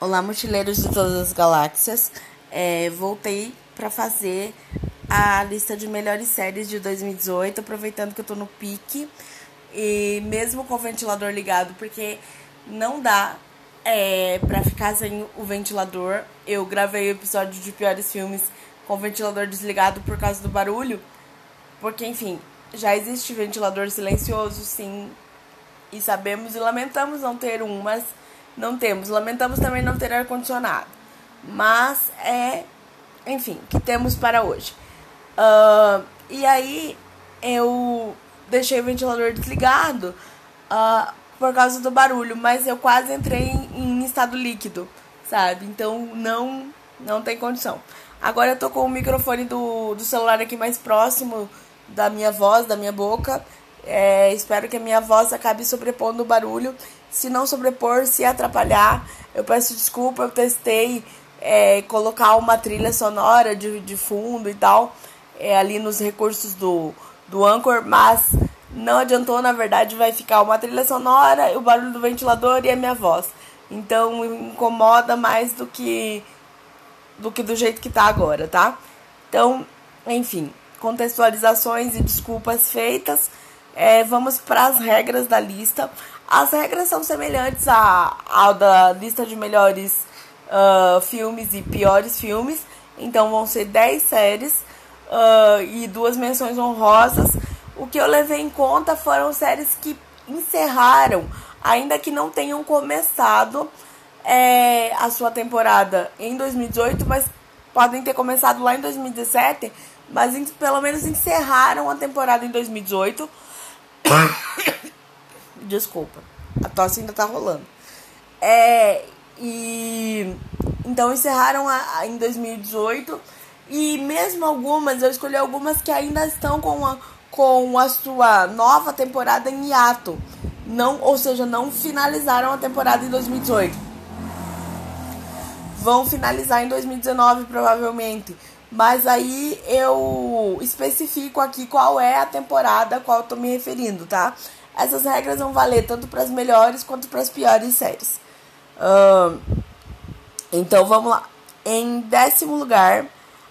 Olá, mochileiros de todas as galáxias. É, voltei para fazer a lista de melhores séries de 2018, aproveitando que eu tô no pique e mesmo com o ventilador ligado, porque não dá é, para ficar sem o ventilador. Eu gravei o episódio de piores filmes com o ventilador desligado por causa do barulho, porque enfim, já existe ventilador silencioso, sim, e sabemos e lamentamos não ter um, mas não temos. Lamentamos também não ter ar-condicionado. Mas é, enfim, que temos para hoje. Uh, e aí eu deixei o ventilador desligado uh, por causa do barulho, mas eu quase entrei em, em, estado líquido, sabe? Então não, não tem condição. Agora eu tô com o microfone do, do celular aqui mais próximo da minha voz, da minha boca. É, espero que a minha voz acabe sobrepondo o barulho se não sobrepor, se atrapalhar, eu peço desculpa, eu testei é, colocar uma trilha sonora de, de fundo e tal, é, ali nos recursos do, do Anchor, mas não adiantou, na verdade vai ficar uma trilha sonora, o barulho do ventilador e a minha voz. Então incomoda mais do que do que do jeito que tá agora, tá? Então, enfim, contextualizações e desculpas feitas. É, vamos para as regras da lista. As regras são semelhantes à, à da lista de melhores uh, filmes e piores filmes. Então vão ser 10 séries uh, e duas menções honrosas. O que eu levei em conta foram séries que encerraram, ainda que não tenham começado é, a sua temporada em 2018, mas podem ter começado lá em 2017, mas pelo menos encerraram a temporada em 2018. Desculpa. A tosse ainda tá rolando. É, e então encerraram a, a, em 2018 e mesmo algumas, eu escolhi algumas que ainda estão com a, com a sua nova temporada em hiato. Não, ou seja, não finalizaram a temporada em 2018. Vão finalizar em 2019 provavelmente. Mas aí eu especifico aqui qual é a temporada a qual eu tô me referindo, tá? Essas regras vão valer tanto para as melhores quanto para as piores séries. Uh, então vamos lá. Em décimo lugar,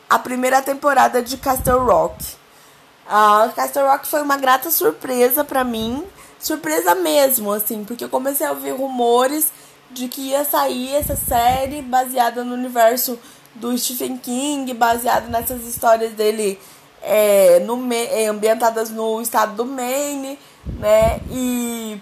a primeira temporada de Castle Rock. Uh, Castle Rock foi uma grata surpresa para mim. Surpresa mesmo, assim, porque eu comecei a ouvir rumores de que ia sair essa série baseada no universo do Stephen King, baseada nessas histórias dele é, no, ambientadas no estado do Maine né? E,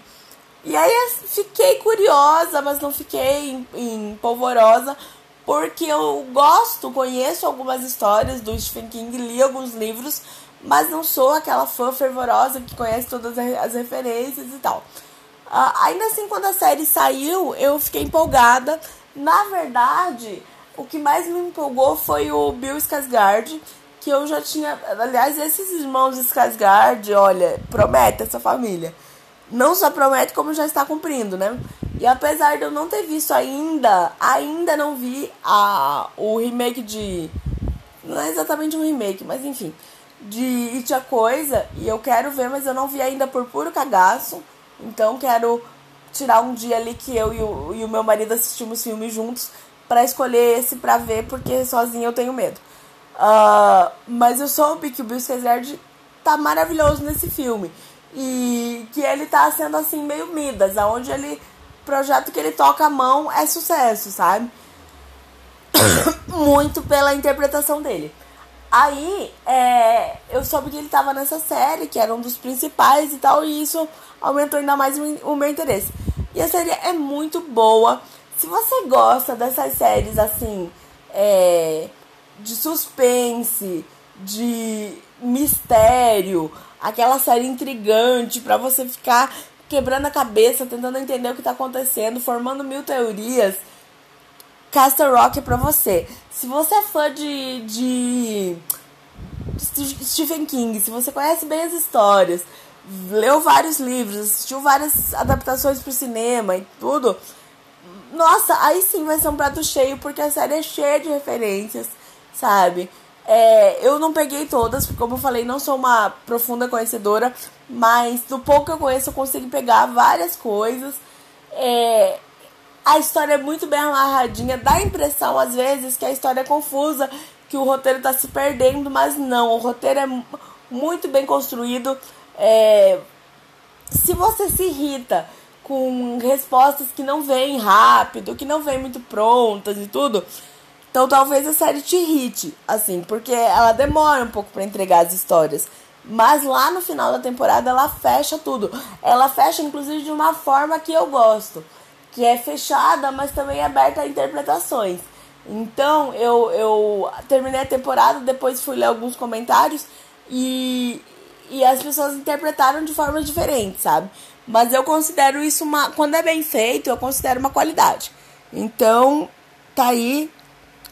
e aí fiquei curiosa, mas não fiquei em, polvorosa, porque eu gosto, conheço algumas histórias do Stephen King, li alguns livros, mas não sou aquela fã fervorosa que conhece todas as referências e tal. Uh, ainda assim, quando a série saiu, eu fiquei empolgada. Na verdade, o que mais me empolgou foi o Bill Skarsgård, que eu já tinha. Aliás, esses irmãos Skarsgård, olha, promete essa família. Não só promete, como já está cumprindo, né? E apesar de eu não ter visto ainda, ainda não vi a, o remake de. Não é exatamente um remake, mas enfim. De It a Coisa. E eu quero ver, mas eu não vi ainda por puro cagaço. Então quero tirar um dia ali que eu e o, e o meu marido assistimos filmes juntos para escolher esse pra ver, porque sozinho eu tenho medo. Uh, mas eu soube que o Bill Skarsgård tá maravilhoso nesse filme. E que ele tá sendo assim meio Midas, aonde ele projeto que ele toca a mão é sucesso, sabe? Muito pela interpretação dele. Aí, é, eu soube que ele tava nessa série, que era um dos principais e tal, e isso aumentou ainda mais o meu interesse. E a série é muito boa. Se você gosta dessas séries assim, é, de suspense, de mistério, aquela série intrigante para você ficar quebrando a cabeça, tentando entender o que tá acontecendo, formando mil teorias. Castle Rock é pra você. Se você é fã de, de Stephen King, se você conhece bem as histórias, leu vários livros, assistiu várias adaptações pro cinema e tudo, nossa, aí sim vai ser um prato cheio, porque a série é cheia de referências sabe? É, eu não peguei todas, porque como eu falei, não sou uma profunda conhecedora, mas do pouco que eu conheço eu consigo pegar várias coisas. É, a história é muito bem amarradinha, dá a impressão às vezes que a história é confusa, que o roteiro tá se perdendo, mas não, o roteiro é muito bem construído. É... Se você se irrita com respostas que não vêm rápido, que não vêm muito prontas e tudo, então talvez a série te irrite, assim, porque ela demora um pouco para entregar as histórias. Mas lá no final da temporada ela fecha tudo. Ela fecha inclusive de uma forma que eu gosto que é fechada, mas também aberta a interpretações. Então eu, eu terminei a temporada, depois fui ler alguns comentários e, e as pessoas interpretaram de formas diferentes, sabe? Mas eu considero isso uma. Quando é bem feito, eu considero uma qualidade. Então, tá aí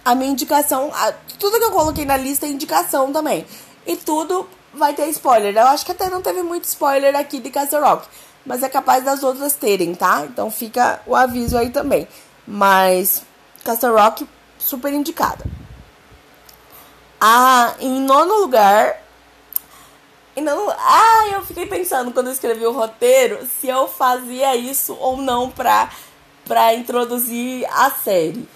a minha indicação. A, tudo que eu coloquei na lista é indicação também. E tudo vai ter spoiler. Eu acho que até não teve muito spoiler aqui de Castle Rock mas é capaz das outras terem, tá? Então fica o aviso aí também. Mas Castle Rock, super indicada. Ah, em nono lugar. Em nono, ah, eu fiquei pensando quando eu escrevi o roteiro se eu fazia isso ou não pra, pra introduzir a série.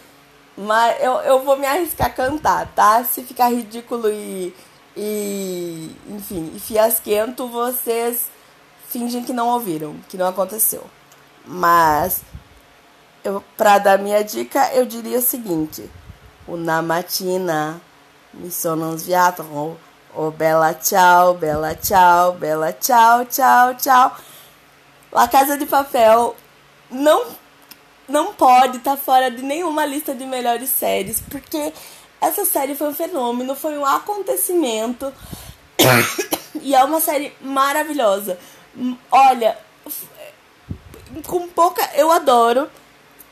Mas eu, eu vou me arriscar a cantar, tá? Se ficar ridículo e. e enfim, e fiasquento, vocês fingem que não ouviram, que não aconteceu. Mas eu para dar minha dica, eu diria o seguinte: Una mattina mi sono sviato, oh bella ciao, bella ciao, bella ciao, ciao, ciao. La Casa de Papel não não pode estar tá fora de nenhuma lista de melhores séries, porque essa série foi um fenômeno, foi um acontecimento. e é uma série maravilhosa. Olha, com pouca. Eu adoro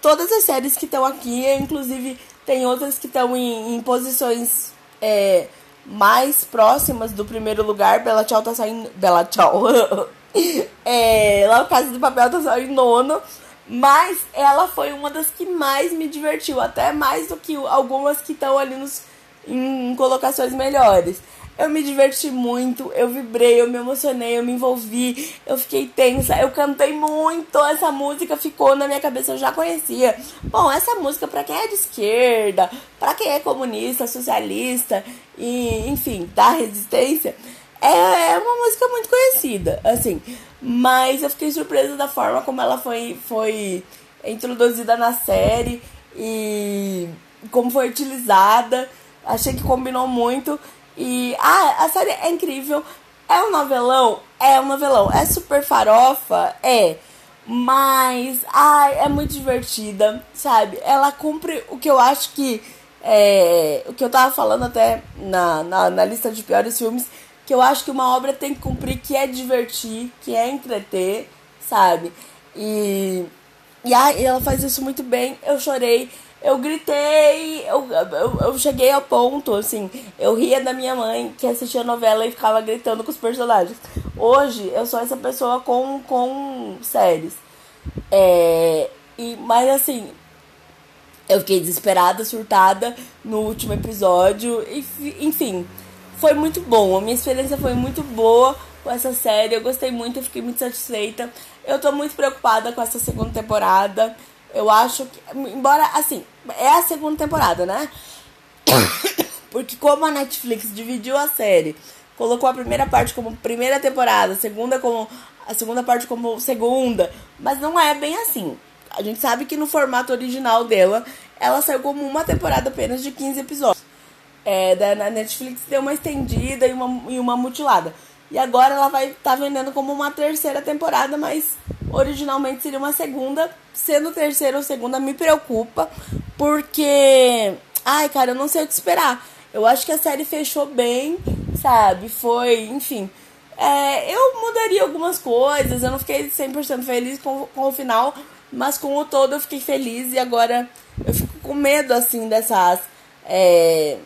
todas as séries que estão aqui, inclusive tem outras que estão em, em, posições é, mais próximas do primeiro lugar. Bela Tchau tá saindo. Bela Tchau. é, lá o Casa de Papel tá saindo em nono. Mas ela foi uma das que mais me divertiu, até mais do que algumas que estão ali nos, em colocações melhores. Eu me diverti muito, eu vibrei, eu me emocionei, eu me envolvi, eu fiquei tensa, eu cantei muito, essa música ficou na minha cabeça, eu já conhecia. Bom, essa música para quem é de esquerda, para quem é comunista, socialista e, enfim, da resistência, é, é uma música muito conhecida, assim. Mas eu fiquei surpresa da forma como ela foi, foi introduzida na série e como foi utilizada. Achei que combinou muito. E ah, a série é incrível. É um novelão? É um novelão. É super farofa? É. Mas, ai, é muito divertida, sabe? Ela cumpre o que eu acho que. É, o que eu tava falando até na, na, na lista de piores filmes, que eu acho que uma obra tem que cumprir, que é divertir, que é entreter, sabe? E, e ai, ela faz isso muito bem. Eu chorei eu gritei, eu, eu, eu cheguei ao ponto, assim, eu ria da minha mãe que assistia a novela e ficava gritando com os personagens. Hoje eu sou essa pessoa com, com séries. É, e, mas assim, eu fiquei desesperada, surtada no último episódio. E, enfim, foi muito bom. A minha experiência foi muito boa com essa série. Eu gostei muito, eu fiquei muito satisfeita. Eu tô muito preocupada com essa segunda temporada. Eu acho que. Embora, assim, é a segunda temporada, né? Porque como a Netflix dividiu a série, colocou a primeira parte como primeira temporada, a segunda como. A segunda parte como segunda. Mas não é bem assim. A gente sabe que no formato original dela, ela saiu como uma temporada apenas de 15 episódios. É, da Netflix deu uma estendida e uma, e uma mutilada. E agora ela vai estar tá vendendo como uma terceira temporada, mas originalmente seria uma segunda. Sendo terceira ou segunda me preocupa, porque. Ai, cara, eu não sei o que esperar. Eu acho que a série fechou bem, sabe? Foi, enfim. É, eu mudaria algumas coisas, eu não fiquei 100% feliz com, com o final, mas com o todo eu fiquei feliz e agora eu fico com medo, assim, dessas. É...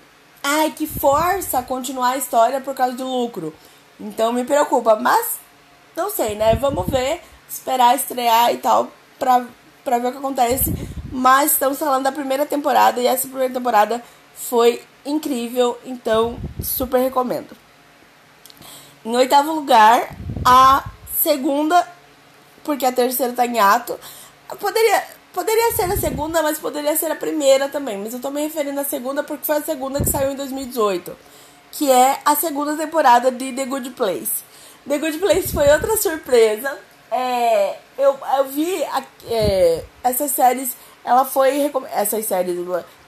Ai, que força continuar a história por causa do lucro. Então me preocupa, mas não sei, né? Vamos ver, esperar estrear e tal pra, pra ver o que acontece. Mas estamos falando da primeira temporada e essa primeira temporada foi incrível, então super recomendo. Em oitavo lugar, a segunda, porque a terceira tá em ato. Eu poderia. Poderia ser a segunda, mas poderia ser a primeira também. Mas eu tô me referindo à segunda porque foi a segunda que saiu em 2018. Que é a segunda temporada de The Good Place. The Good Place foi outra surpresa. É, eu, eu vi a, é, essas séries. Ela foi. Essas séries.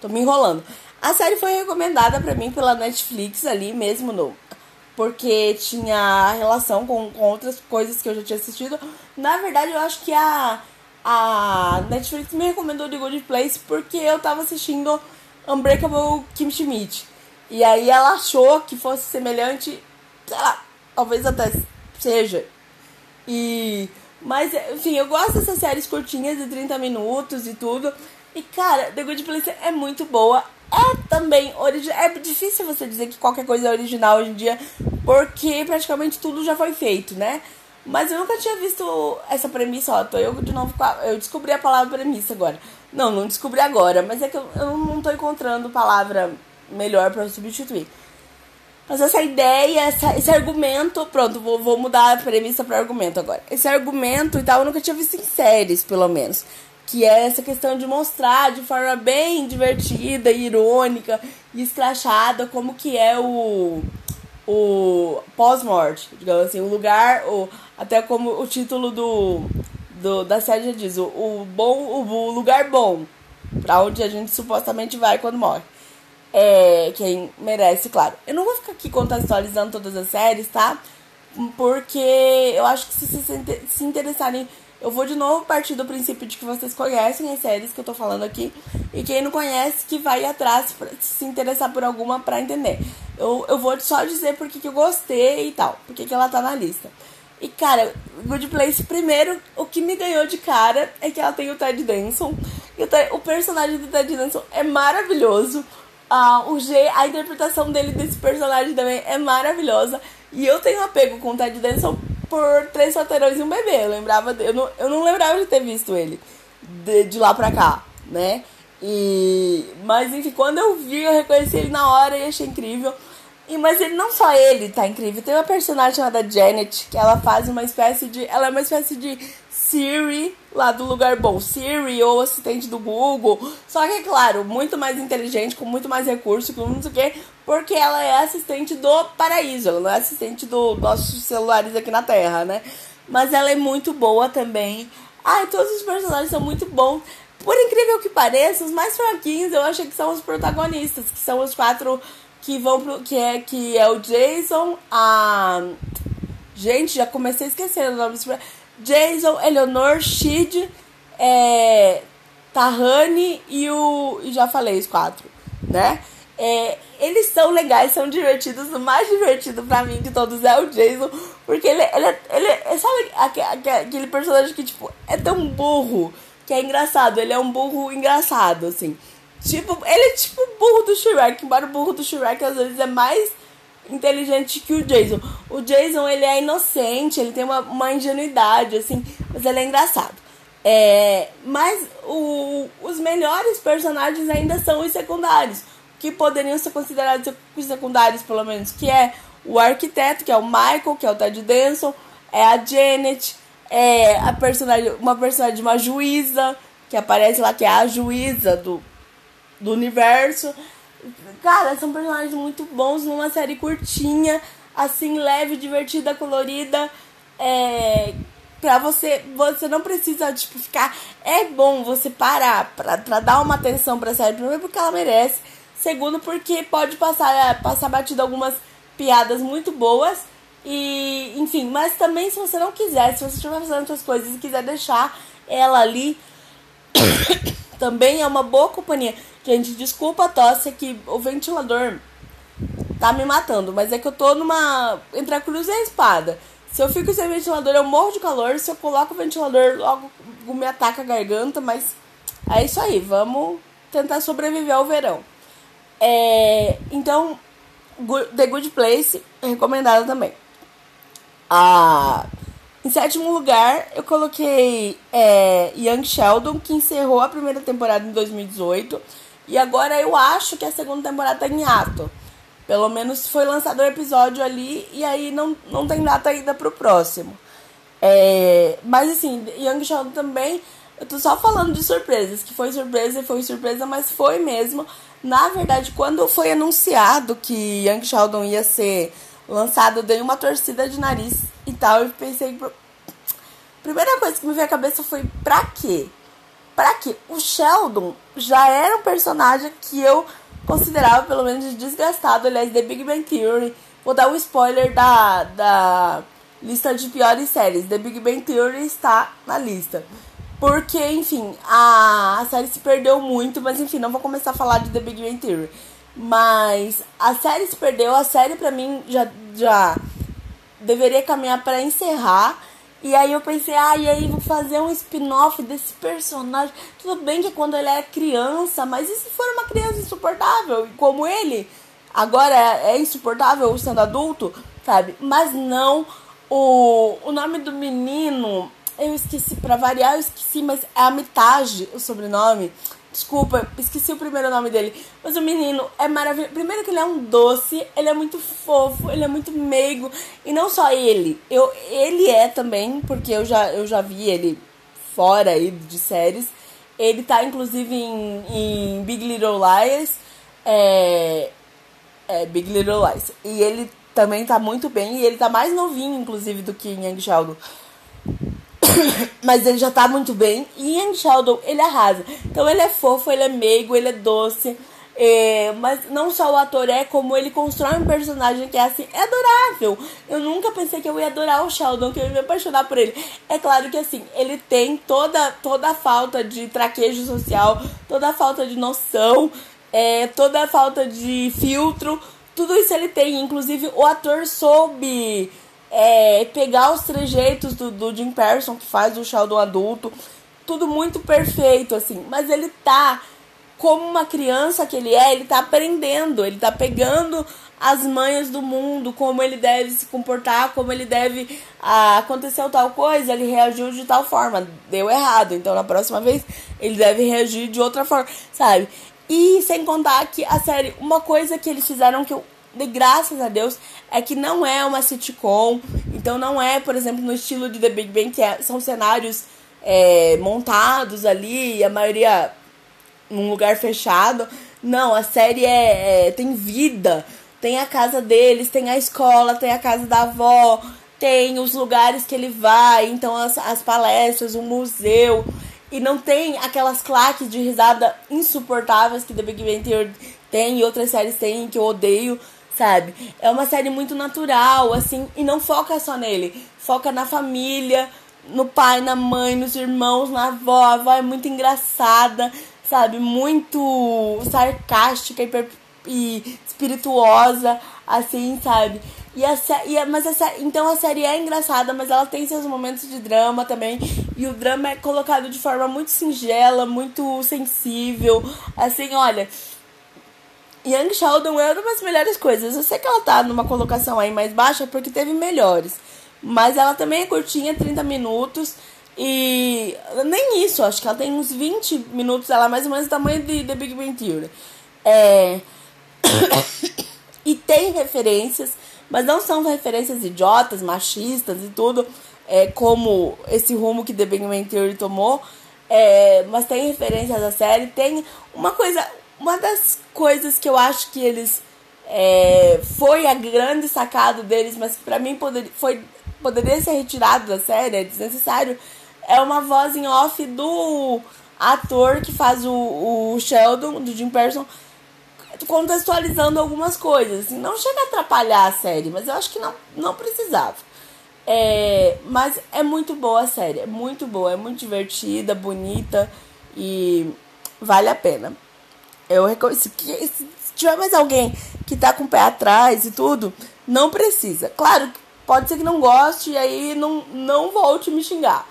Tô me enrolando. A série foi recomendada para mim pela Netflix ali mesmo no. Porque tinha relação com, com outras coisas que eu já tinha assistido. Na verdade, eu acho que a a Netflix me recomendou The Good Place porque eu tava assistindo Unbreakable Kim Schmidt. E aí ela achou que fosse semelhante, sei lá, talvez até seja. E. Mas, enfim, eu gosto dessas séries curtinhas de 30 minutos e tudo. E, cara, The Good Place é muito boa. É também original. É difícil você dizer que qualquer coisa é original hoje em dia, porque praticamente tudo já foi feito, né? Mas eu nunca tinha visto essa premissa, ó. Tô eu de novo com a, Eu descobri a palavra premissa agora. Não, não descobri agora, mas é que eu, eu não tô encontrando palavra melhor para substituir. Mas essa ideia, essa, esse argumento, pronto, vou, vou mudar a premissa para argumento agora. Esse argumento e tal, eu nunca tinha visto em séries, pelo menos. Que é essa questão de mostrar de forma bem divertida, irônica e escrachada como que é o o pós-morte, digamos assim, o lugar, o, até como o título do, do da série já diz, o, o bom, o, o, lugar bom, para onde a gente supostamente vai quando morre. É, quem merece, claro. Eu não vou ficar aqui contextualizando todas as séries, tá? Porque eu acho que se se, se interessarem eu vou de novo partir do princípio de que vocês conhecem as séries que eu tô falando aqui. E quem não conhece, que vai atrás pra se interessar por alguma pra entender. Eu, eu vou só dizer porque que eu gostei e tal. Porque que ela tá na lista. E, cara, Good Place, primeiro, o que me ganhou de cara é que ela tem o Ted Danson. E o, o personagem do Ted Danson é maravilhoso. Ah, o G, a interpretação dele desse personagem também é maravilhosa. E eu tenho apego com o Ted Danson por Três Solteirões e um Bebê. Eu lembrava, eu, não, eu não lembrava de ter visto ele de, de lá pra cá, né? E, mas enfim, quando eu vi, eu reconheci ele na hora e achei incrível. E, mas ele não só ele tá incrível, tem uma personagem chamada Janet, que ela faz uma espécie de. Ela é uma espécie de Siri lá do lugar bom, Siri ou assistente do Google. Só que, é claro, muito mais inteligente, com muito mais recurso, com não sei o quê, porque ela é assistente do paraíso, ela não é assistente dos nossos celulares aqui na Terra, né? Mas ela é muito boa também. Ai, todos os personagens são muito bons. Por incrível que pareça, os mais fraquinhos eu acho que são os protagonistas, que são os quatro que vão pro. que é, que é o Jason, a. Gente, já comecei a esquecer o nome desse Jason, Eleanor, Shid, é, Tahani e o. E já falei os quatro, né? É, eles são legais, são divertidos. O mais divertido pra mim de todos é o Jason. Porque ele, ele, ele, ele sabe aquele personagem que, tipo, é tão burro que é engraçado. Ele é um burro engraçado, assim. Tipo, ele é tipo o burro do Shrek. Embora o burro do Shrek às vezes é mais inteligente que o Jason. O Jason, ele é inocente, ele tem uma, uma ingenuidade, assim, mas ele é engraçado. É, mas o, os melhores personagens ainda são os secundários, que poderiam ser considerados os secundários, pelo menos, que é o arquiteto, que é o Michael, que é o Ted Danson, é a Janet, é a personagem, uma personagem, uma juíza, que aparece lá, que é a juíza do, do universo. Cara, são personagens muito bons numa série curtinha, assim, leve, divertida, colorida. É, pra você. Você não precisa, tipo, ficar. É bom você parar pra, pra dar uma atenção pra série. Primeiro porque ela merece. Segundo, porque pode passar, passar batido algumas piadas muito boas. E, enfim, mas também se você não quiser, se você estiver fazendo outras coisas e quiser deixar ela ali, também é uma boa companhia. Gente, desculpa a tosse que o ventilador tá me matando, mas é que eu tô numa. entre a cruz e a espada. Se eu fico sem ventilador, eu morro de calor. Se eu coloco o ventilador, logo me ataca a garganta. Mas é isso aí, vamos tentar sobreviver ao verão. É, então, The Good Place, recomendado também. Ah, em sétimo lugar, eu coloquei é, Young Sheldon, que encerrou a primeira temporada em 2018. E agora eu acho que a segunda temporada tá em ato. Pelo menos foi lançado o um episódio ali e aí não, não tem data ainda pro próximo. É, mas assim, Young Sheldon também. Eu tô só falando de surpresas, que foi surpresa e foi surpresa, mas foi mesmo. Na verdade, quando foi anunciado que Young Sheldon ia ser lançado, eu dei uma torcida de nariz e tal. E pensei. Primeira coisa que me veio à cabeça foi: pra quê? Pra quê? O Sheldon já era um personagem que eu considerava, pelo menos, desgastado. Aliás, The Big Bang Theory. Vou dar um spoiler da, da lista de piores séries. The Big Bang Theory está na lista. Porque, enfim, a, a série se perdeu muito, mas enfim, não vou começar a falar de The Big Bang Theory. Mas a série se perdeu, a série pra mim já, já deveria caminhar para encerrar. E aí eu pensei, ah, e aí vou fazer um spin-off desse personagem. Tudo bem que quando ele era criança, mas e se for uma criança insuportável, como ele? Agora é, é insuportável sendo adulto, sabe? Mas não, o, o nome do menino eu esqueci, pra variar, eu esqueci, mas é a Mitage, o sobrenome. Desculpa, esqueci o primeiro nome dele. Mas o menino é maravilhoso. Primeiro que ele é um doce, ele é muito fofo, ele é muito meigo. E não só ele, eu, ele é também, porque eu já, eu já vi ele fora aí de séries. Ele tá inclusive em, em Big Little Lies. É, é, Big Little Lies. E ele também tá muito bem. E ele tá mais novinho, inclusive, do que em Young Sheldon. Mas ele já tá muito bem. E Ian Sheldon, ele arrasa. Então ele é fofo, ele é meigo, ele é doce. É, mas não só o ator é, como ele constrói um personagem que é assim, é adorável. Eu nunca pensei que eu ia adorar o Sheldon, que eu ia me apaixonar por ele. É claro que assim, ele tem toda, toda a falta de traquejo social, toda a falta de noção, é, toda a falta de filtro. Tudo isso ele tem. Inclusive, o ator soube é, pegar os trejeitos do, do Jim Person, que faz o Sheldon adulto, tudo muito perfeito, assim. Mas ele tá, como uma criança que ele é, ele tá aprendendo, ele tá pegando as manhas do mundo, como ele deve se comportar, como ele deve. Ah, aconteceu tal coisa, ele reagiu de tal forma, deu errado. Então na próxima vez ele deve reagir de outra forma, sabe? E sem contar que a série, uma coisa que eles fizeram que eu de graças a Deus, é que não é uma sitcom. Então não é, por exemplo, no estilo de The Big Bang, que é, são cenários é, montados ali, a maioria num lugar fechado. Não, a série é, é, tem vida. Tem a casa deles, tem a escola, tem a casa da avó, tem os lugares que ele vai, então as, as palestras, o museu. E não tem aquelas claques de risada insuportáveis que The Big Bang Theory tem e outras séries têm que eu odeio sabe? É uma série muito natural, assim, e não foca só nele. Foca na família, no pai, na mãe, nos irmãos, na avó. A avó é muito engraçada, sabe? Muito sarcástica e, e espirituosa, assim, sabe? E a, e a, mas a, então a série é engraçada, mas ela tem seus momentos de drama também. E o drama é colocado de forma muito singela, muito sensível. Assim, olha, Young Sheldon é uma das melhores coisas. Eu sei que ela tá numa colocação aí mais baixa porque teve melhores. Mas ela também é curtinha, 30 minutos. E nem isso, acho que ela tem uns 20 minutos, ela é mais ou menos o tamanho de The Big Bang Theory. É... e tem referências, mas não são referências idiotas, machistas e tudo, é, como esse rumo que The Big Bang Theory tomou. É, mas tem referências à série, tem uma coisa, uma das coisas que eu acho que eles. É, foi a grande sacada deles, mas que pra mim poder, foi, poderia ser retirado da série, é desnecessário. É uma voz em off do ator que faz o, o Sheldon, do Jim Person, contextualizando algumas coisas. Assim, não chega a atrapalhar a série, mas eu acho que não, não precisava. É, mas é muito boa a série, é muito boa, é muito divertida, bonita e vale a pena. Eu reconheço se, se tiver mais alguém que tá com o pé atrás e tudo, não precisa. Claro, pode ser que não goste e aí não, não volte me xingar.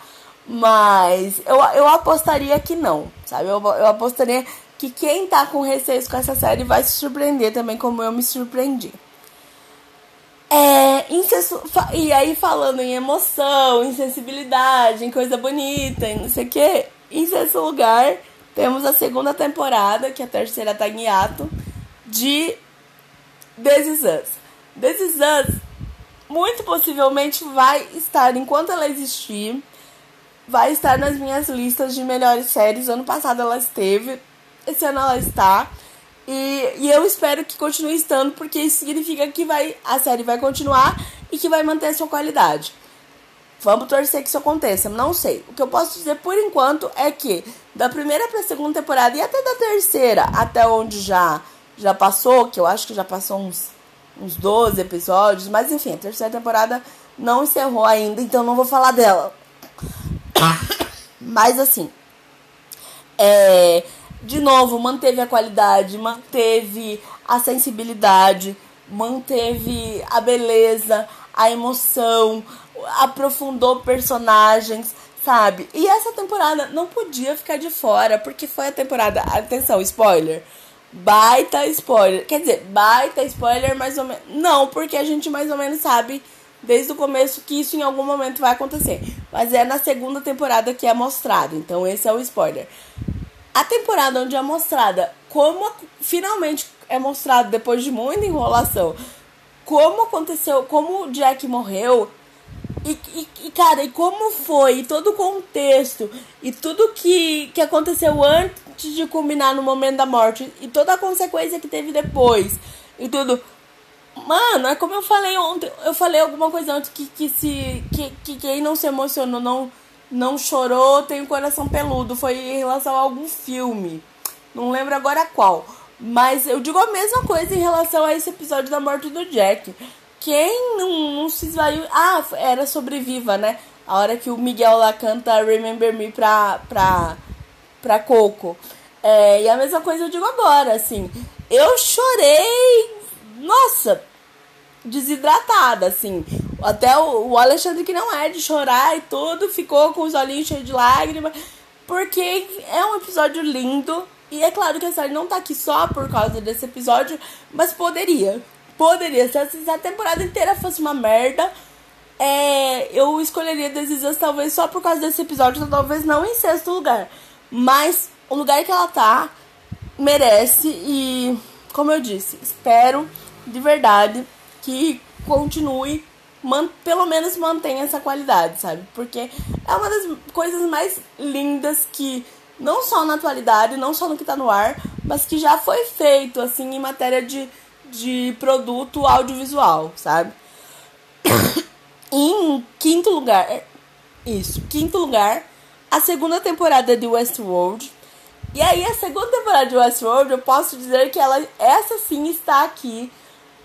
Mas eu, eu apostaria que não, sabe? Eu, eu apostaria que quem tá com receio com essa série vai se surpreender também, como eu me surpreendi. É, e aí falando em emoção, em sensibilidade, em coisa bonita, e não sei o que, em sexto lugar temos a segunda temporada, que a terceira tá em hiato, de This Is Us. This Is Us muito possivelmente vai estar, enquanto ela existir, vai estar nas minhas listas de melhores séries. Ano passado ela esteve, esse ano ela está. E, e eu espero que continue estando, porque isso significa que vai, a série vai continuar e que vai manter a sua qualidade. Vamos torcer que isso aconteça. Não sei. O que eu posso dizer por enquanto é que da primeira para a segunda temporada e até da terceira, até onde já já passou, que eu acho que já passou uns, uns 12 episódios, mas enfim, a terceira temporada não encerrou ainda, então não vou falar dela. Mas assim, é, de novo, manteve a qualidade, manteve a sensibilidade, manteve a beleza, a emoção, aprofundou personagens, sabe? E essa temporada não podia ficar de fora, porque foi a temporada. Atenção, spoiler. Baita spoiler. Quer dizer, baita spoiler mais ou menos. Não, porque a gente mais ou menos sabe desde o começo que isso em algum momento vai acontecer. Mas é na segunda temporada que é mostrado. Então esse é o spoiler. A temporada onde é mostrada como finalmente é mostrado depois de muita enrolação como aconteceu, como o Jack morreu e, e, e, cara, e como foi, todo o contexto e tudo que, que aconteceu antes de culminar no momento da morte e toda a consequência que teve depois e tudo. Mano, é como eu falei ontem, eu falei alguma coisa antes que, que se que, que quem não se emocionou, não não chorou, tem o coração peludo, foi em relação a algum filme. Não lembro agora qual. Mas eu digo a mesma coisa em relação a esse episódio da morte do Jack. Quem não, não se esvaiu. Ah, era sobreviva, né? A hora que o Miguel lá canta Remember Me pra, pra, pra Coco. É, e a mesma coisa eu digo agora, assim. Eu chorei. Nossa, desidratada, assim. Até o, Alexandre, que não é de chorar e tudo, ficou com os olhinhos cheios de lágrimas. Porque é um episódio lindo. E é claro que a série não tá aqui só por causa desse episódio, mas poderia. Poderia. Se a temporada inteira fosse uma merda, é, eu escolheria This talvez só por causa desse episódio, talvez não em sexto lugar. Mas o lugar que ela tá merece e, como eu disse, espero de verdade que continue, man, pelo menos mantenha essa qualidade, sabe? Porque é uma das coisas mais lindas que, não só na atualidade, não só no que tá no ar, mas que já foi feito, assim, em matéria de, de produto audiovisual, sabe? em quinto lugar, isso, quinto lugar, a segunda temporada de Westworld. E aí, a segunda temporada de Westworld, eu posso dizer que ela, essa sim está aqui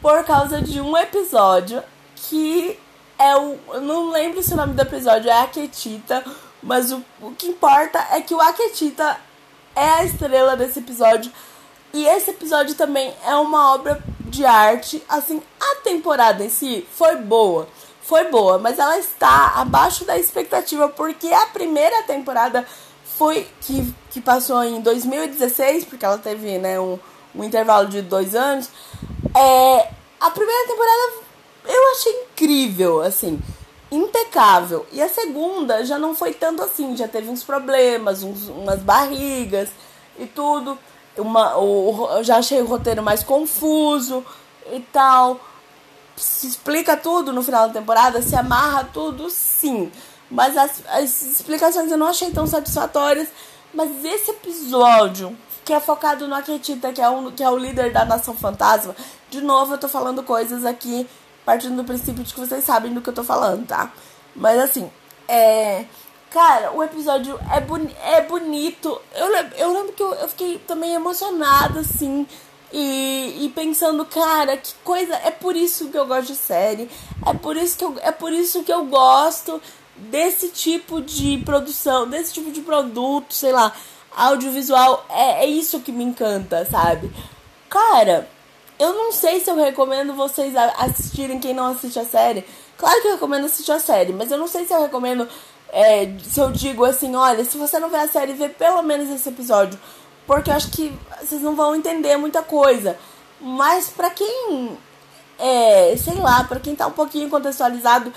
por causa de um episódio que é o. Eu não lembro se o nome do episódio é Aketita, mas o, o que importa é que o Aketita é a estrela desse episódio. E esse episódio também é uma obra de arte. Assim, a temporada em si foi boa. Foi boa, mas ela está abaixo da expectativa, porque a primeira temporada foi que, que passou em 2016, porque ela teve né, um, um intervalo de dois anos. É, a primeira temporada eu achei incrível, assim, impecável. E a segunda já não foi tanto assim, já teve uns problemas, uns, umas barrigas e tudo. Uma, o, eu já achei o roteiro mais confuso e tal. Se explica tudo no final da temporada, se amarra tudo, sim. Mas as, as explicações eu não achei tão satisfatórias. Mas esse episódio que é focado no Aketita, que é, um, que é o líder da Nação Fantasma. De novo, eu tô falando coisas aqui partindo do princípio de que vocês sabem do que eu tô falando, tá? Mas assim, é. Cara, o episódio é, boni é bonito. Eu, eu lembro que eu, eu fiquei também emocionada, assim. E, e pensando, cara, que coisa. É por isso que eu gosto de série. É por isso que eu, é por isso que eu gosto desse tipo de produção, desse tipo de produto, sei lá audiovisual é, é isso que me encanta, sabe? Cara, eu não sei se eu recomendo vocês assistirem quem não assiste a série. Claro que eu recomendo assistir a série, mas eu não sei se eu recomendo. É, se eu digo assim, olha, se você não vê a série, vê pelo menos esse episódio. Porque eu acho que vocês não vão entender muita coisa. Mas pra quem. É, sei lá, pra quem tá um pouquinho contextualizado.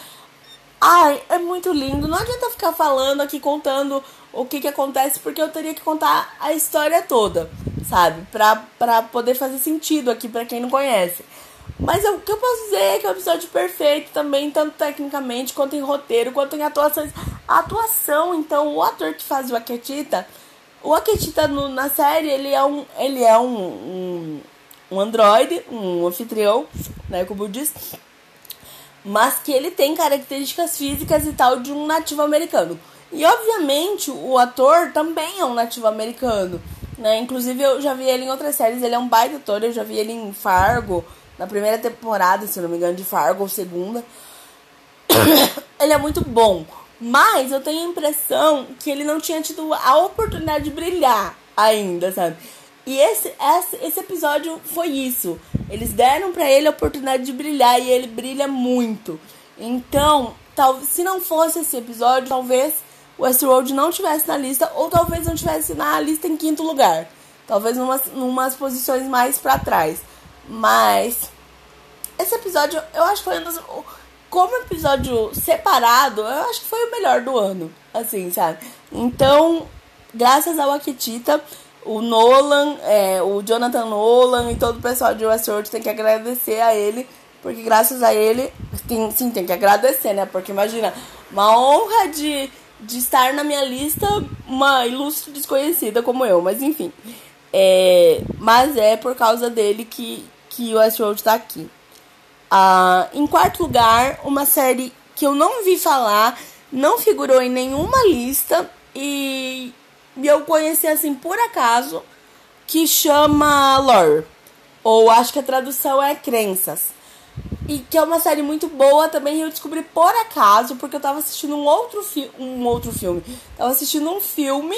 Ai, é muito lindo. Não adianta ficar falando aqui, contando o que que acontece, porque eu teria que contar a história toda, sabe? Pra, pra poder fazer sentido aqui pra quem não conhece. Mas o que eu posso dizer é que é um episódio perfeito também, tanto tecnicamente, quanto em roteiro, quanto em atuações. a atuação. Então, o ator que faz o Aketita, o Aketita no, na série, ele é um, ele é um, um, um androide, um anfitrião, né, como eu disse, mas que ele tem características físicas e tal de um nativo americano. E obviamente o ator também é um nativo americano, né? Inclusive eu já vi ele em outras séries, ele é um baita ator, eu já vi ele em Fargo, na primeira temporada, se não me engano, de Fargo ou segunda. ele é muito bom, mas eu tenho a impressão que ele não tinha tido a oportunidade de brilhar ainda, sabe? E esse, esse, esse episódio foi isso. Eles deram para ele a oportunidade de brilhar e ele brilha muito. Então, tal, se não fosse esse episódio, talvez o Westworld não tivesse na lista, ou talvez não tivesse na lista em quinto lugar. Talvez numas, numas posições mais para trás. Mas esse episódio, eu acho que foi um dos. Como episódio separado, eu acho que foi o melhor do ano. Assim, sabe? Então, graças ao Akitita, o Nolan, é, o Jonathan Nolan e todo o pessoal de Westworld tem que agradecer a ele. Porque graças a ele, tem, sim, tem que agradecer, né? Porque imagina, uma honra de de estar na minha lista uma ilustre desconhecida como eu, mas enfim. É, mas é por causa dele que, que Westworld está aqui. Ah, em quarto lugar, uma série que eu não vi falar, não figurou em nenhuma lista e eu conheci assim por acaso, que chama Lore. Ou acho que a tradução é Crenças. E que é uma série muito boa também. Eu descobri por acaso, porque eu tava assistindo um outro, fi um outro filme. Tava assistindo um filme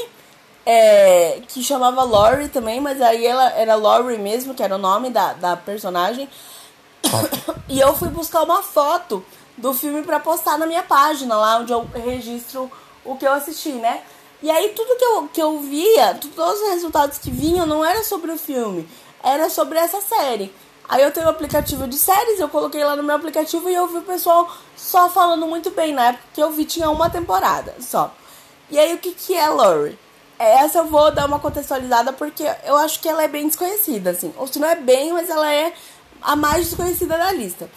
é, que chamava Laurie também, mas aí ela era Laurie mesmo, que era o nome da, da personagem. e eu fui buscar uma foto do filme para postar na minha página, lá onde eu registro o que eu assisti, né? E aí tudo que eu, que eu via, todos os resultados que vinham não era sobre o filme, era sobre essa série. Aí eu tenho um aplicativo de séries, eu coloquei lá no meu aplicativo e eu vi o pessoal só falando muito bem. Na época que eu vi tinha uma temporada só. E aí o que, que é Lori? Essa eu vou dar uma contextualizada porque eu acho que ela é bem desconhecida, assim. Ou se não é bem, mas ela é a mais desconhecida da lista.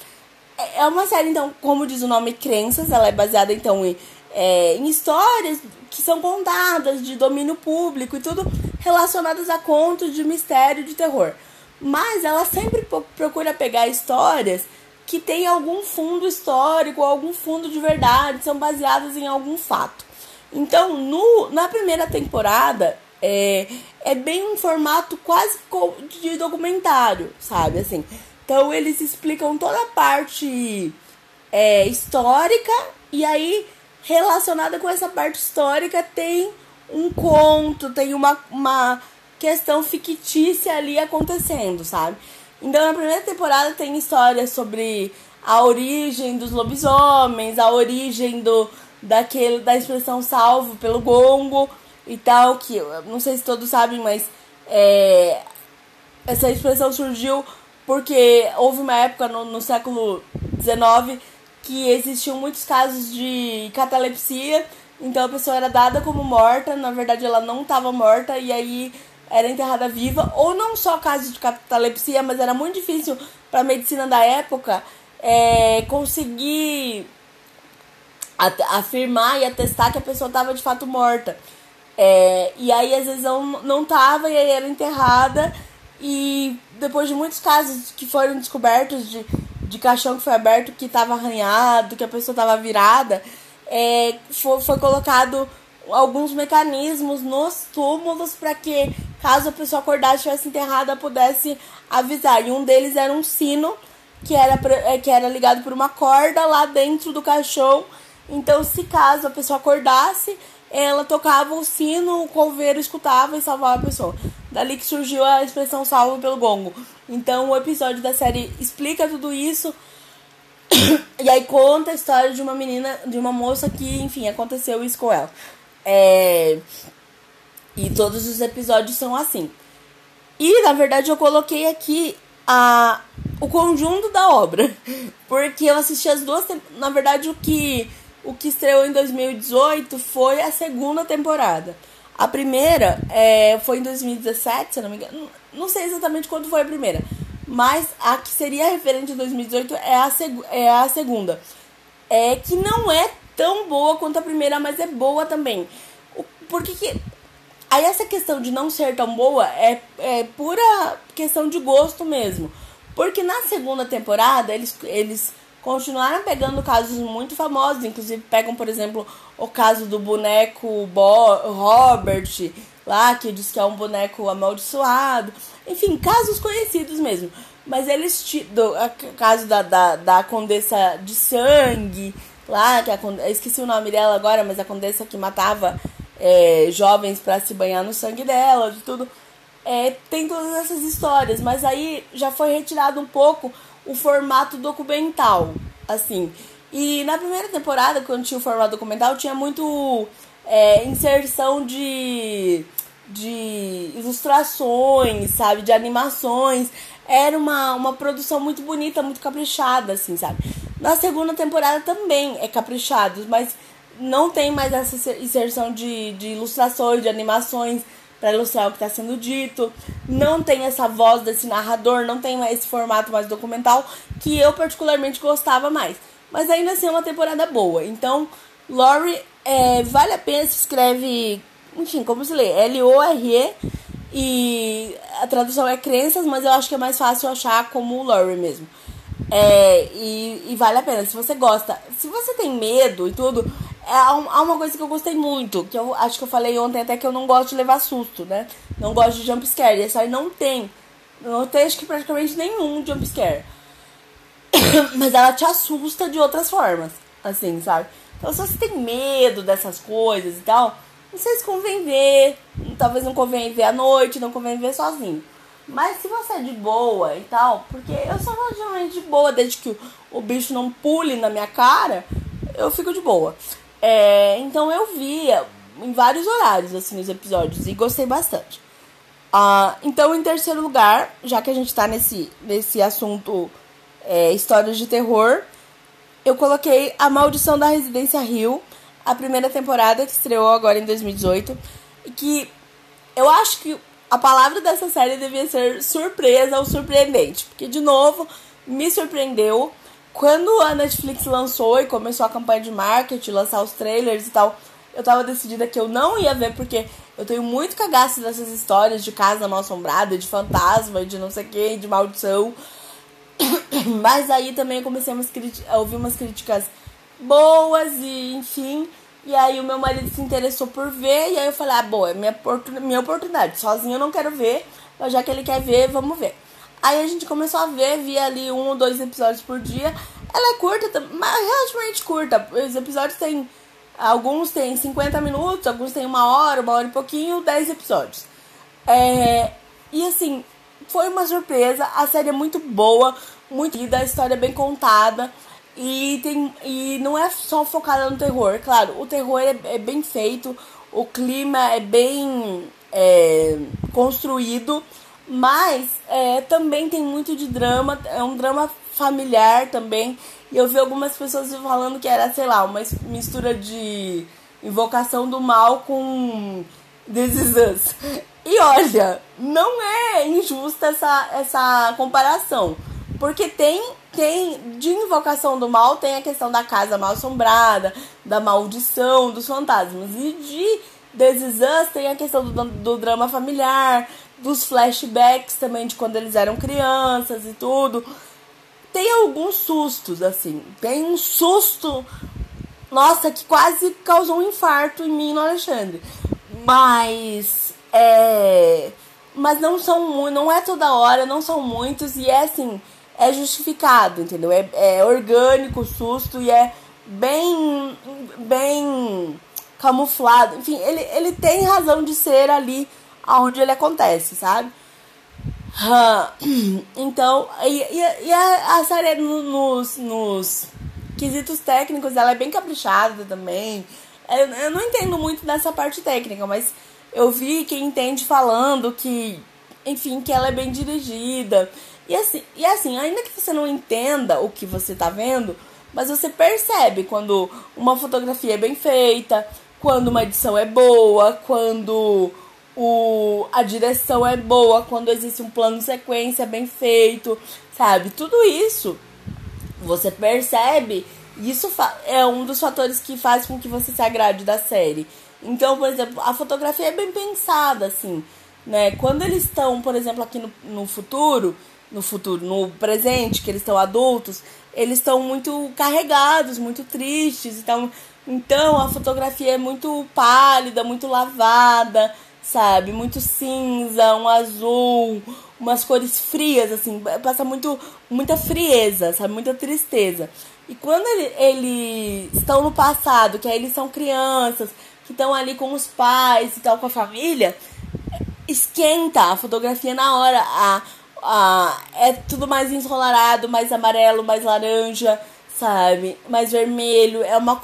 É, é uma série, então, como diz o nome, Crenças. Ela é baseada, então, em, é, em histórias que são contadas de domínio público e tudo relacionadas a contos de mistério de terror. Mas ela sempre procura pegar histórias que têm algum fundo histórico, algum fundo de verdade, são baseadas em algum fato. Então, no, na primeira temporada, é, é bem um formato quase de documentário, sabe? Assim, então, eles explicam toda a parte é, histórica e aí, relacionada com essa parte histórica, tem um conto, tem uma, uma questão fictícia ali acontecendo, sabe? Então, na primeira temporada tem histórias sobre a origem dos lobisomens, a origem do daquele da expressão salvo pelo gongo e tal, que eu não sei se todos sabem, mas é, essa expressão surgiu porque houve uma época no, no século XIX que existiam muitos casos de catalepsia, então a pessoa era dada como morta, na verdade ela não estava morta, e aí era enterrada viva, ou não só casos de catalepsia, mas era muito difícil para a medicina da época é, conseguir afirmar e atestar que a pessoa estava de fato morta. É, e aí às vezes não, não tava e aí era enterrada e depois de muitos casos que foram descobertos de, de caixão que foi aberto que estava arranhado, que a pessoa estava virada, é, foi, foi colocado alguns mecanismos nos túmulos para que caso a pessoa acordasse estivesse enterrada, pudesse avisar. E um deles era um sino que era, é, que era ligado por uma corda lá dentro do caixão. Então, se caso a pessoa acordasse, ela tocava o sino, o coveiro escutava e salvava a pessoa. Dali que surgiu a expressão salvo pelo gongo. Então, o episódio da série explica tudo isso. e aí conta a história de uma menina, de uma moça que, enfim, aconteceu isso com ela. É... E todos os episódios são assim. E na verdade eu coloquei aqui a, o conjunto da obra. Porque eu assisti as duas. Na verdade, o que, o que estreou em 2018 foi a segunda temporada. A primeira é, foi em 2017, se não me engano. Não sei exatamente quando foi a primeira. Mas a que seria referente em 2018 é a, é a segunda. É que não é tão boa quanto a primeira, mas é boa também. Por que que... Aí essa questão de não ser tão boa é, é pura questão de gosto mesmo. Porque na segunda temporada eles, eles continuaram pegando casos muito famosos, inclusive pegam, por exemplo, o caso do boneco Bo Robert, lá, que diz que é um boneco amaldiçoado. Enfim, casos conhecidos mesmo. Mas eles. Do caso da, da, da Condessa de Sangue, lá, que a, esqueci o nome dela agora, mas a Condessa que matava é, jovens para se banhar no sangue dela, de tudo. É, tem todas essas histórias, mas aí já foi retirado um pouco o formato documental, assim. E na primeira temporada, quando tinha o formato documental, tinha muito é, inserção de, de ilustrações, sabe? De animações. Era uma, uma produção muito bonita, muito caprichada, assim, sabe? Na segunda temporada também é caprichado, mas não tem mais essa inserção de, de ilustrações, de animações para ilustrar o que está sendo dito. Não tem essa voz desse narrador, não tem esse formato mais documental que eu particularmente gostava mais. Mas ainda assim é uma temporada boa. Então, Lori é, vale a pena, se escreve, enfim, como se lê? L-O-R-E. E a tradução é crenças, mas eu acho que é mais fácil achar como Lori mesmo. É, e, e, vale a pena. Se você gosta, se você tem medo e tudo, há uma coisa que eu gostei muito, que eu acho que eu falei ontem até que eu não gosto de levar susto, né? Não gosto de jump scare. E essa aí não tem. Não tem acho que praticamente nenhum jump scare. Mas ela te assusta de outras formas, assim, sabe? Então, se você tem medo dessas coisas e tal, não sei se convém ver. Talvez não convém ver à noite, não convém ver sozinho. Mas se você é de boa e tal, porque eu sou relativamente de boa desde que o, bicho não pule na minha cara, eu fico de boa. É, então eu via em vários horários assim os episódios e gostei bastante. Uh, então, em terceiro lugar, já que a gente tá nesse, nesse assunto é, histórias de terror, eu coloquei A Maldição da Residência Rio, a primeira temporada que estreou agora em 2018. E que eu acho que a palavra dessa série devia ser surpresa ou surpreendente. Porque, de novo, me surpreendeu. Quando a Netflix lançou e começou a campanha de marketing, lançar os trailers e tal, eu tava decidida que eu não ia ver, porque eu tenho muito cagaço dessas histórias de casa mal assombrada, de fantasma, de não sei o que, de maldição. Mas aí também comecei a ouvir umas críticas boas e enfim. E aí o meu marido se interessou por ver. E aí eu falei, ah, boa, é minha, minha oportunidade. Sozinho eu não quero ver. Mas já que ele quer ver, vamos ver. Aí a gente começou a ver, via ali um ou dois episódios por dia. Ela é curta, mas relativamente curta. Os episódios têm. Alguns têm 50 minutos, alguns têm uma hora, uma hora e pouquinho, 10 episódios. É, e assim, foi uma surpresa. A série é muito boa, muito linda, a história é bem contada. E, tem, e não é só focada no terror. Claro, o terror é, é bem feito, o clima é bem é, construído, mas é, também tem muito de drama. É um drama familiar também. E eu vi algumas pessoas falando que era, sei lá, uma mistura de invocação do mal com This Is Us. E olha, não é injusta essa, essa comparação. Porque tem, tem, de invocação do mal, tem a questão da casa mal assombrada, da maldição, dos fantasmas. E de This Is Us tem a questão do, do drama familiar, dos flashbacks também de quando eles eram crianças e tudo. Tem alguns sustos, assim. Tem um susto, nossa, que quase causou um infarto em mim e no Alexandre. Mas é, mas não são não é toda hora, não são muitos e é assim, é justificado, entendeu? É, é orgânico o susto e é bem bem camuflado. Enfim, ele, ele tem razão de ser ali onde ele acontece, sabe? Então, e, e, a, a série nos, nos quesitos técnicos, ela é bem caprichada também. Eu, eu não entendo muito dessa parte técnica, mas eu vi quem entende falando que, enfim, que ela é bem dirigida. E assim, e assim, ainda que você não entenda o que você tá vendo, mas você percebe quando uma fotografia é bem feita, quando uma edição é boa, quando o, a direção é boa, quando existe um plano sequência bem feito, sabe? Tudo isso você percebe Isso é um dos fatores que faz com que você se agrade da série. Então, por exemplo, a fotografia é bem pensada, assim, né? Quando eles estão, por exemplo, aqui no, no futuro, no futuro, no presente, que eles estão adultos, eles estão muito carregados, muito tristes, então, então a fotografia é muito pálida, muito lavada, sabe? Muito cinza, um azul, umas cores frias, assim, passa muito, muita frieza, sabe? Muita tristeza. E quando ele, eles estão no passado, que aí eles são crianças, que estão ali com os pais e tal, com a família, esquenta a fotografia na hora. A, a, é tudo mais ensolarado, mais amarelo, mais laranja, sabe? Mais vermelho. É uma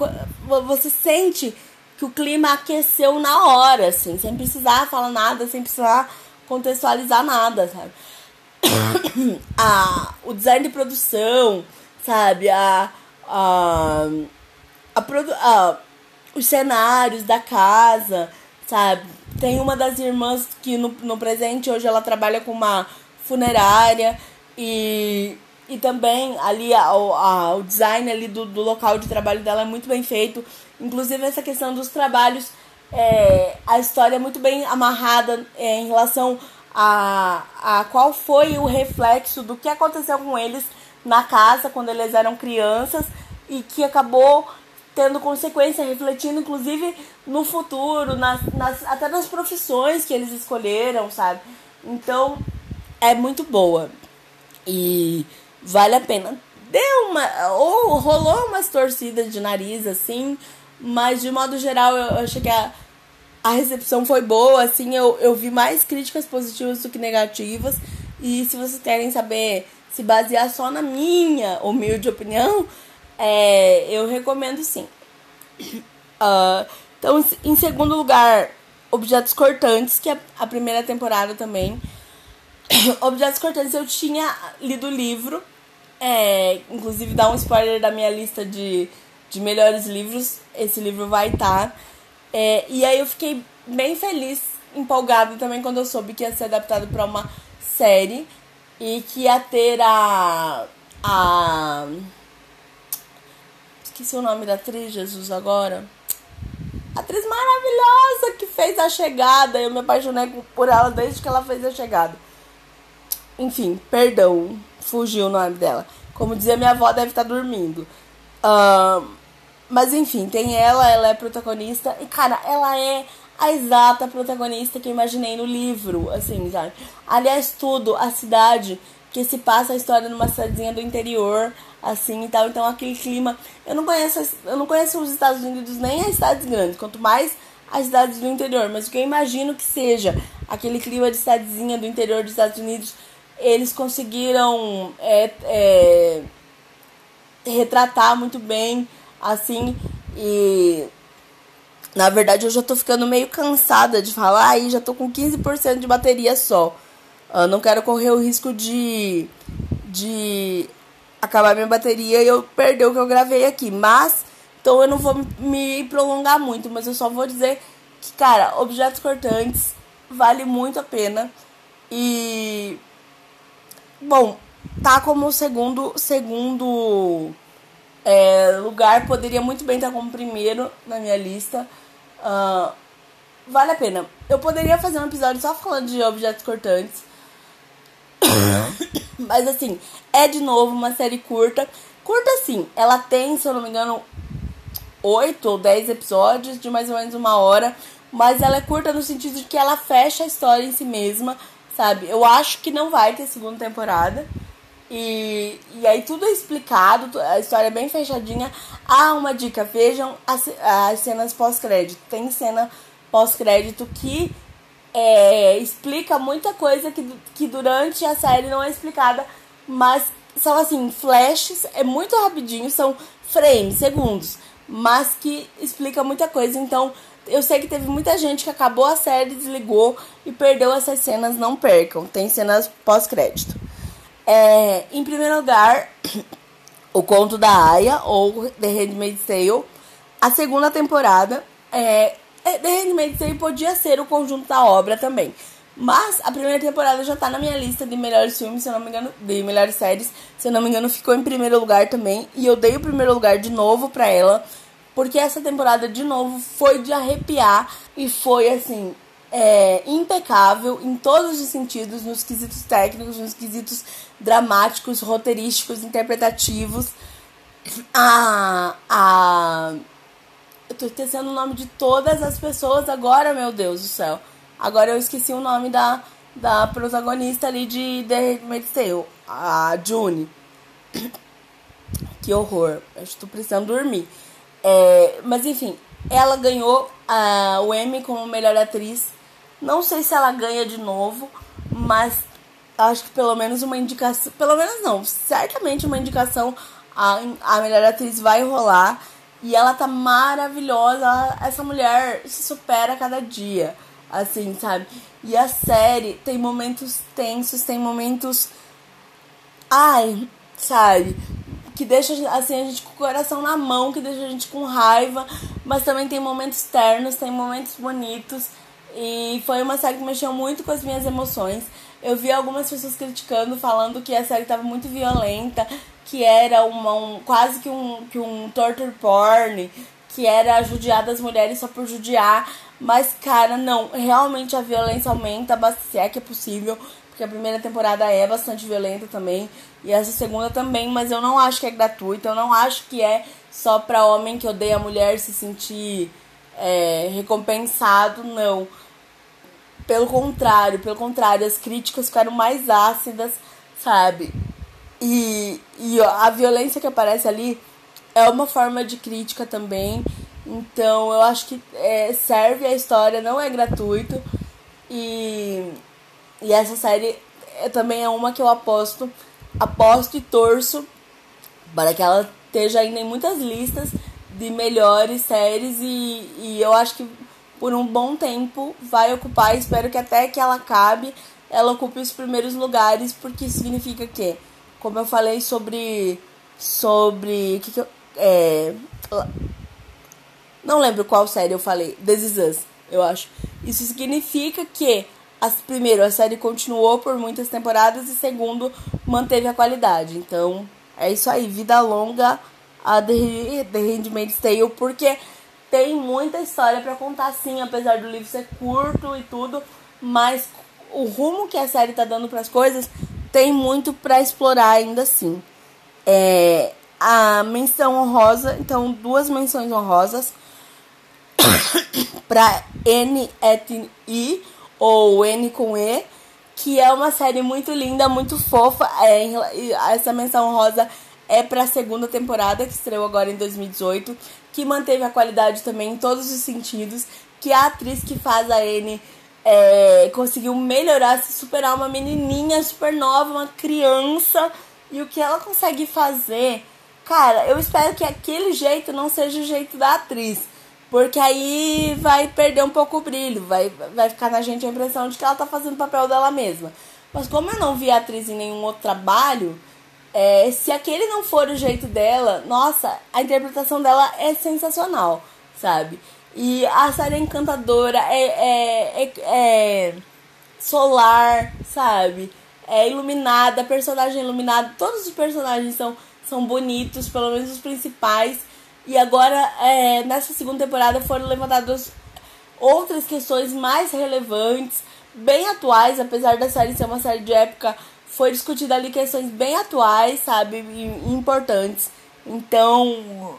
Você sente que o clima aqueceu na hora, assim, sem precisar falar nada, sem precisar contextualizar nada, sabe? a, o design de produção, sabe? A, a, a, a, os cenários da casa, sabe? Tem uma das irmãs que no, no presente hoje ela trabalha com uma funerária e, e também ali a, a, o design ali do, do local de trabalho dela é muito bem feito. Inclusive essa questão dos trabalhos, é, a história é muito bem amarrada é, em relação a, a qual foi o reflexo do que aconteceu com eles na casa quando eles eram crianças e que acabou tendo consequência, refletindo inclusive no futuro, nas, nas, até nas profissões que eles escolheram, sabe? Então é muito boa e vale a pena. Deu uma. ou rolou umas torcidas de nariz assim, mas de modo geral eu, achei que a, a recepção foi boa, assim, eu, eu vi mais críticas positivas do que negativas. E se vocês querem saber se basear só na minha humilde opinião, é, eu recomendo sim. Uh, então, em segundo lugar, Objetos Cortantes, que é a primeira temporada também. Objetos Cortantes eu tinha lido o livro, é, inclusive dá um spoiler da minha lista de, de melhores livros. Esse livro vai estar. É, e aí eu fiquei bem feliz, empolgada também quando eu soube que ia ser adaptado para uma série e que ia ter a. a. Esqueci o nome da atriz, Jesus, agora. Atriz maravilhosa que fez a chegada. Eu me apaixonei por ela desde que ela fez a chegada. Enfim, perdão, fugiu o nome dela. Como dizia minha avó, deve estar dormindo. Uh, mas enfim, tem ela, ela é protagonista. E cara, ela é a exata protagonista que eu imaginei no livro, assim, sabe? Aliás, tudo, a cidade que se passa a história numa cidadezinha do interior, assim e tal. Então aquele clima. Eu não conheço, eu não conheço os Estados Unidos nem as cidades grandes, quanto mais as cidades do interior. Mas o que eu imagino que seja aquele clima de cidadezinha do interior dos Estados Unidos, eles conseguiram é, é, retratar muito bem, assim, e na verdade, eu já tô ficando meio cansada de falar e já tô com 15% de bateria só. Eu não quero correr o risco de, de acabar minha bateria e eu perder o que eu gravei aqui. Mas, então eu não vou me prolongar muito, mas eu só vou dizer que, cara, objetos cortantes vale muito a pena. E. Bom, tá como segundo, segundo é, lugar, poderia muito bem estar como primeiro na minha lista. Uh, vale a pena. Eu poderia fazer um episódio só falando de objetos cortantes. Mas assim, é de novo uma série curta. Curta assim, ela tem, se eu não me engano, 8 ou 10 episódios de mais ou menos uma hora. Mas ela é curta no sentido de que ela fecha a história em si mesma, sabe? Eu acho que não vai ter segunda temporada. E, e aí tudo é explicado, a história é bem fechadinha. Ah, uma dica, vejam as, as cenas pós-crédito. Tem cena pós-crédito que é, explica muita coisa que, que durante a série não é explicada, mas são assim, flashes, é muito rapidinho, são frames, segundos, mas que explica muita coisa. Então, eu sei que teve muita gente que acabou a série, desligou e perdeu essas cenas, não percam. Tem cenas pós-crédito. É, em primeiro lugar, o conto da Aya, ou The Handmaid's Tale. A segunda temporada, é, é, The Handmaid's Tale podia ser o conjunto da obra também. Mas a primeira temporada já tá na minha lista de melhores filmes, se eu não me engano, de melhores séries. Se eu não me engano, ficou em primeiro lugar também. E eu dei o primeiro lugar de novo pra ela. Porque essa temporada, de novo, foi de arrepiar. E foi, assim, é, impecável em todos os sentidos, nos quesitos técnicos, nos quesitos dramáticos, roteirísticos, interpretativos. A. a eu tô esquecendo o nome de todas as pessoas agora, meu Deus do céu. Agora eu esqueci o nome da, da protagonista ali de The Handmaid's a June. Que horror. Eu estou precisando dormir. É, mas enfim, ela ganhou uh, o Emmy como melhor atriz. Não sei se ela ganha de novo, mas acho que pelo menos uma indicação. Pelo menos não, certamente uma indicação a, a melhor atriz vai rolar. E ela tá maravilhosa. Essa mulher se supera a cada dia. Assim, sabe? E a série tem momentos tensos, tem momentos. Ai, sabe? Que deixa assim, a gente com o coração na mão, que deixa a gente com raiva. Mas também tem momentos ternos, tem momentos bonitos. E foi uma série que mexeu muito com as minhas emoções. Eu vi algumas pessoas criticando, falando que a série estava muito violenta, que era uma, um, quase que um, que um torture porn, que era judiar das mulheres só por judiar. Mas, cara, não, realmente a violência aumenta, se é que é possível, porque a primeira temporada é bastante violenta também, e essa segunda também, mas eu não acho que é gratuito, eu não acho que é só pra homem que odeia a mulher se sentir é, recompensado, não. Pelo contrário, pelo contrário, as críticas ficaram mais ácidas, sabe? E, e a violência que aparece ali é uma forma de crítica também. Então eu acho que é, serve a história, não é gratuito. E, e essa série é, também é uma que eu aposto, aposto e torço para que ela esteja ainda em muitas listas de melhores séries e, e eu acho que por um bom tempo vai ocupar. Espero que até que ela acabe, ela ocupe os primeiros lugares, porque significa que, como eu falei sobre. Sobre. Que que eu, é, não lembro qual série eu falei. This Is Us, eu acho. Isso significa que, as, primeiro, a série continuou por muitas temporadas e, segundo, manteve a qualidade. Então, é isso aí. Vida longa a The, The Handmaid's Tale, porque tem muita história para contar sim, apesar do livro ser curto e tudo, mas o rumo que a série tá dando para as coisas tem muito para explorar ainda assim. É, a menção honrosa, então duas menções honrosas para N I ou N com E, que é uma série muito linda, muito fofa. É, essa menção honrosa é para a segunda temporada que estreou agora em 2018 que manteve a qualidade também em todos os sentidos, que a atriz que faz a N é, conseguiu melhorar, se superar uma menininha super nova, uma criança, e o que ela consegue fazer, cara, eu espero que aquele jeito não seja o jeito da atriz, porque aí vai perder um pouco o brilho, vai, vai ficar na gente a impressão de que ela tá fazendo o papel dela mesma. Mas como eu não vi a atriz em nenhum outro trabalho, é, se aquele não for o jeito dela, nossa, a interpretação dela é sensacional, sabe? E a série é encantadora, é, é, é, é solar, sabe? É iluminada, personagem iluminado, todos os personagens são, são bonitos, pelo menos os principais. E agora, é, nessa segunda temporada, foram levantadas outras questões mais relevantes, bem atuais, apesar da série ser uma série de época foi discutida ali questões bem atuais, sabe, e importantes. Então,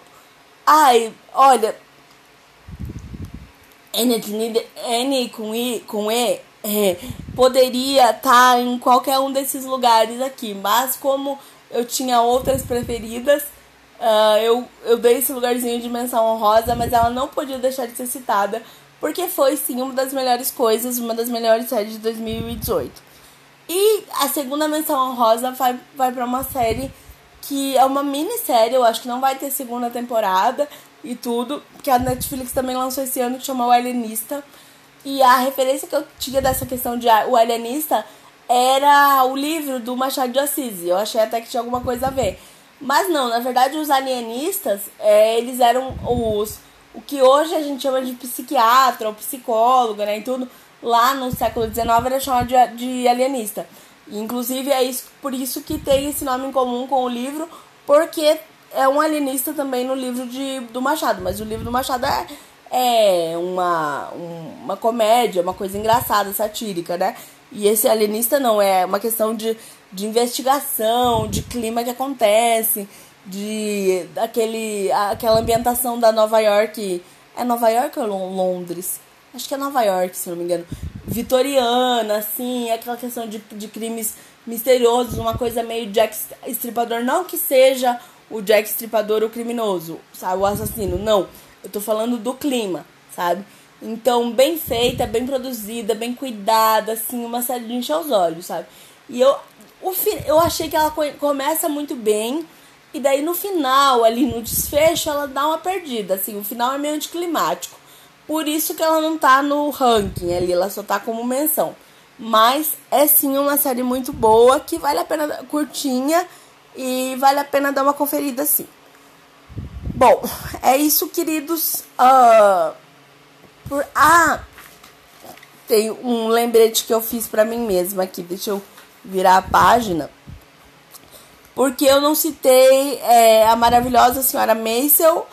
ai, olha, N, com I, com E, é, poderia estar tá em qualquer um desses lugares aqui, mas como eu tinha outras preferidas, uh, eu, eu dei esse lugarzinho de menção honrosa, mas ela não podia deixar de ser citada, porque foi sim uma das melhores coisas, uma das melhores séries de 2018. E a segunda menção honrosa vai, vai para uma série que é uma minissérie, eu acho que não vai ter segunda temporada e tudo, que a Netflix também lançou esse ano, que chama O Alienista. E a referência que eu tinha dessa questão de O Alienista era o livro do Machado de Assis. Eu achei até que tinha alguma coisa a ver. Mas não, na verdade os alienistas, é, eles eram os o que hoje a gente chama de psiquiatra ou psicóloga, né, e tudo, lá no século XIX era chamado de, de alienista. Inclusive é isso, por isso que tem esse nome em comum com o livro, porque é um alienista também no livro de, do Machado, mas o livro do Machado é, é uma, uma comédia, uma coisa engraçada, satírica, né? E esse alienista não, é uma questão de, de investigação, de clima que acontece, de aquele, aquela ambientação da Nova York. É Nova York ou Londres? Acho que é Nova York, se não me engano. Vitoriana, assim, aquela questão de, de crimes misteriosos, uma coisa meio Jack Stripador. Não que seja o Jack Stripador o criminoso, sabe? O assassino. Não. Eu tô falando do clima, sabe? Então, bem feita, bem produzida, bem cuidada, assim, uma série de encher os olhos, sabe? E eu, o, eu achei que ela começa muito bem, e daí no final, ali no desfecho, ela dá uma perdida, assim, o final é meio anticlimático. Por isso que ela não tá no ranking ali, ela só tá como menção. Mas é sim uma série muito boa, que vale a pena, curtinha, e vale a pena dar uma conferida sim. Bom, é isso, queridos. Uh, por, ah, tem um lembrete que eu fiz para mim mesma aqui. Deixa eu virar a página. Porque eu não citei é, a maravilhosa senhora Maisel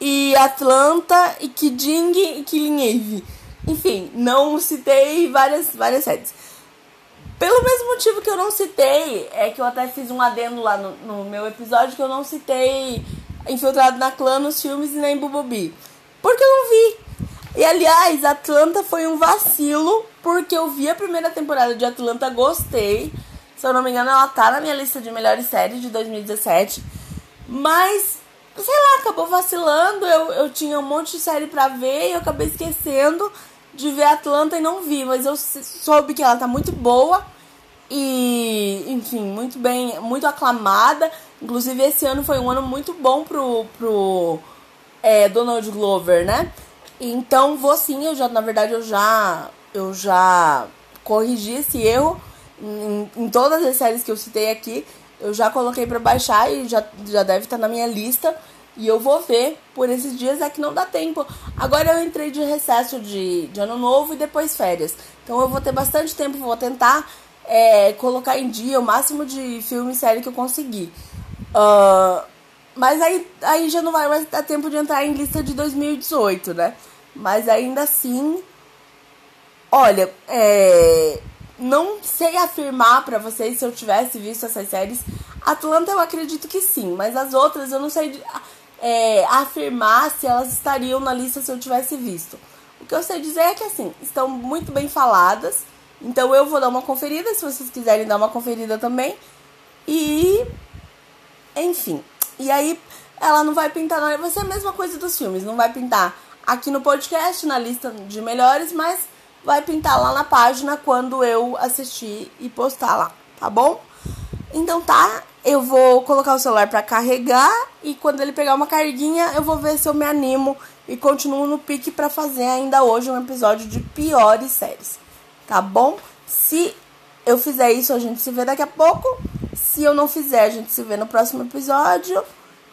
e Atlanta e Kiding e Killing Eve. Enfim, não citei várias, várias séries. Pelo mesmo motivo que eu não citei, é que eu até fiz um adendo lá no, no meu episódio que eu não citei Infiltrado na Clã nos filmes e nem Bubobi. Porque eu não vi. E aliás, Atlanta foi um vacilo, porque eu vi a primeira temporada de Atlanta, gostei. Se eu não me engano, ela tá na minha lista de melhores séries de 2017. Mas, sei lá, acabou vacilando. Eu, eu tinha um monte de série pra ver e eu acabei esquecendo de ver Atlanta e não vi. Mas eu soube que ela tá muito boa. E, enfim, muito bem, muito aclamada. Inclusive, esse ano foi um ano muito bom pro, pro é, Donald Glover, né? Então, vou sim, eu já, na verdade, eu já, eu já corrigi esse erro em, em todas as séries que eu citei aqui. Eu já coloquei para baixar e já, já deve estar tá na minha lista. E eu vou ver por esses dias, é que não dá tempo. Agora eu entrei de recesso de, de ano novo e depois férias. Então eu vou ter bastante tempo, vou tentar é, colocar em dia o máximo de filme e série que eu conseguir. Uh, mas aí, aí já não vai mais dar tempo de entrar em lista de 2018, né? Mas ainda assim, olha, é, não sei afirmar para vocês se eu tivesse visto essas séries. Atlanta eu acredito que sim, mas as outras eu não sei é, afirmar se elas estariam na lista se eu tivesse visto. O que eu sei dizer é que assim, estão muito bem faladas. Então eu vou dar uma conferida, se vocês quiserem dar uma conferida também. E enfim. E aí ela não vai pintar, não. Vai ser a mesma coisa dos filmes. Não vai pintar aqui no podcast, na lista de melhores, mas vai pintar lá na página quando eu assistir e postar lá, tá bom? Então tá, eu vou colocar o celular para carregar e quando ele pegar uma carguinha, eu vou ver se eu me animo e continuo no pique para fazer ainda hoje um episódio de piores séries, tá bom? Se eu fizer isso, a gente se vê daqui a pouco. Se eu não fizer, a gente se vê no próximo episódio.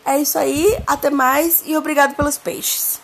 É isso aí, até mais e obrigado pelos peixes.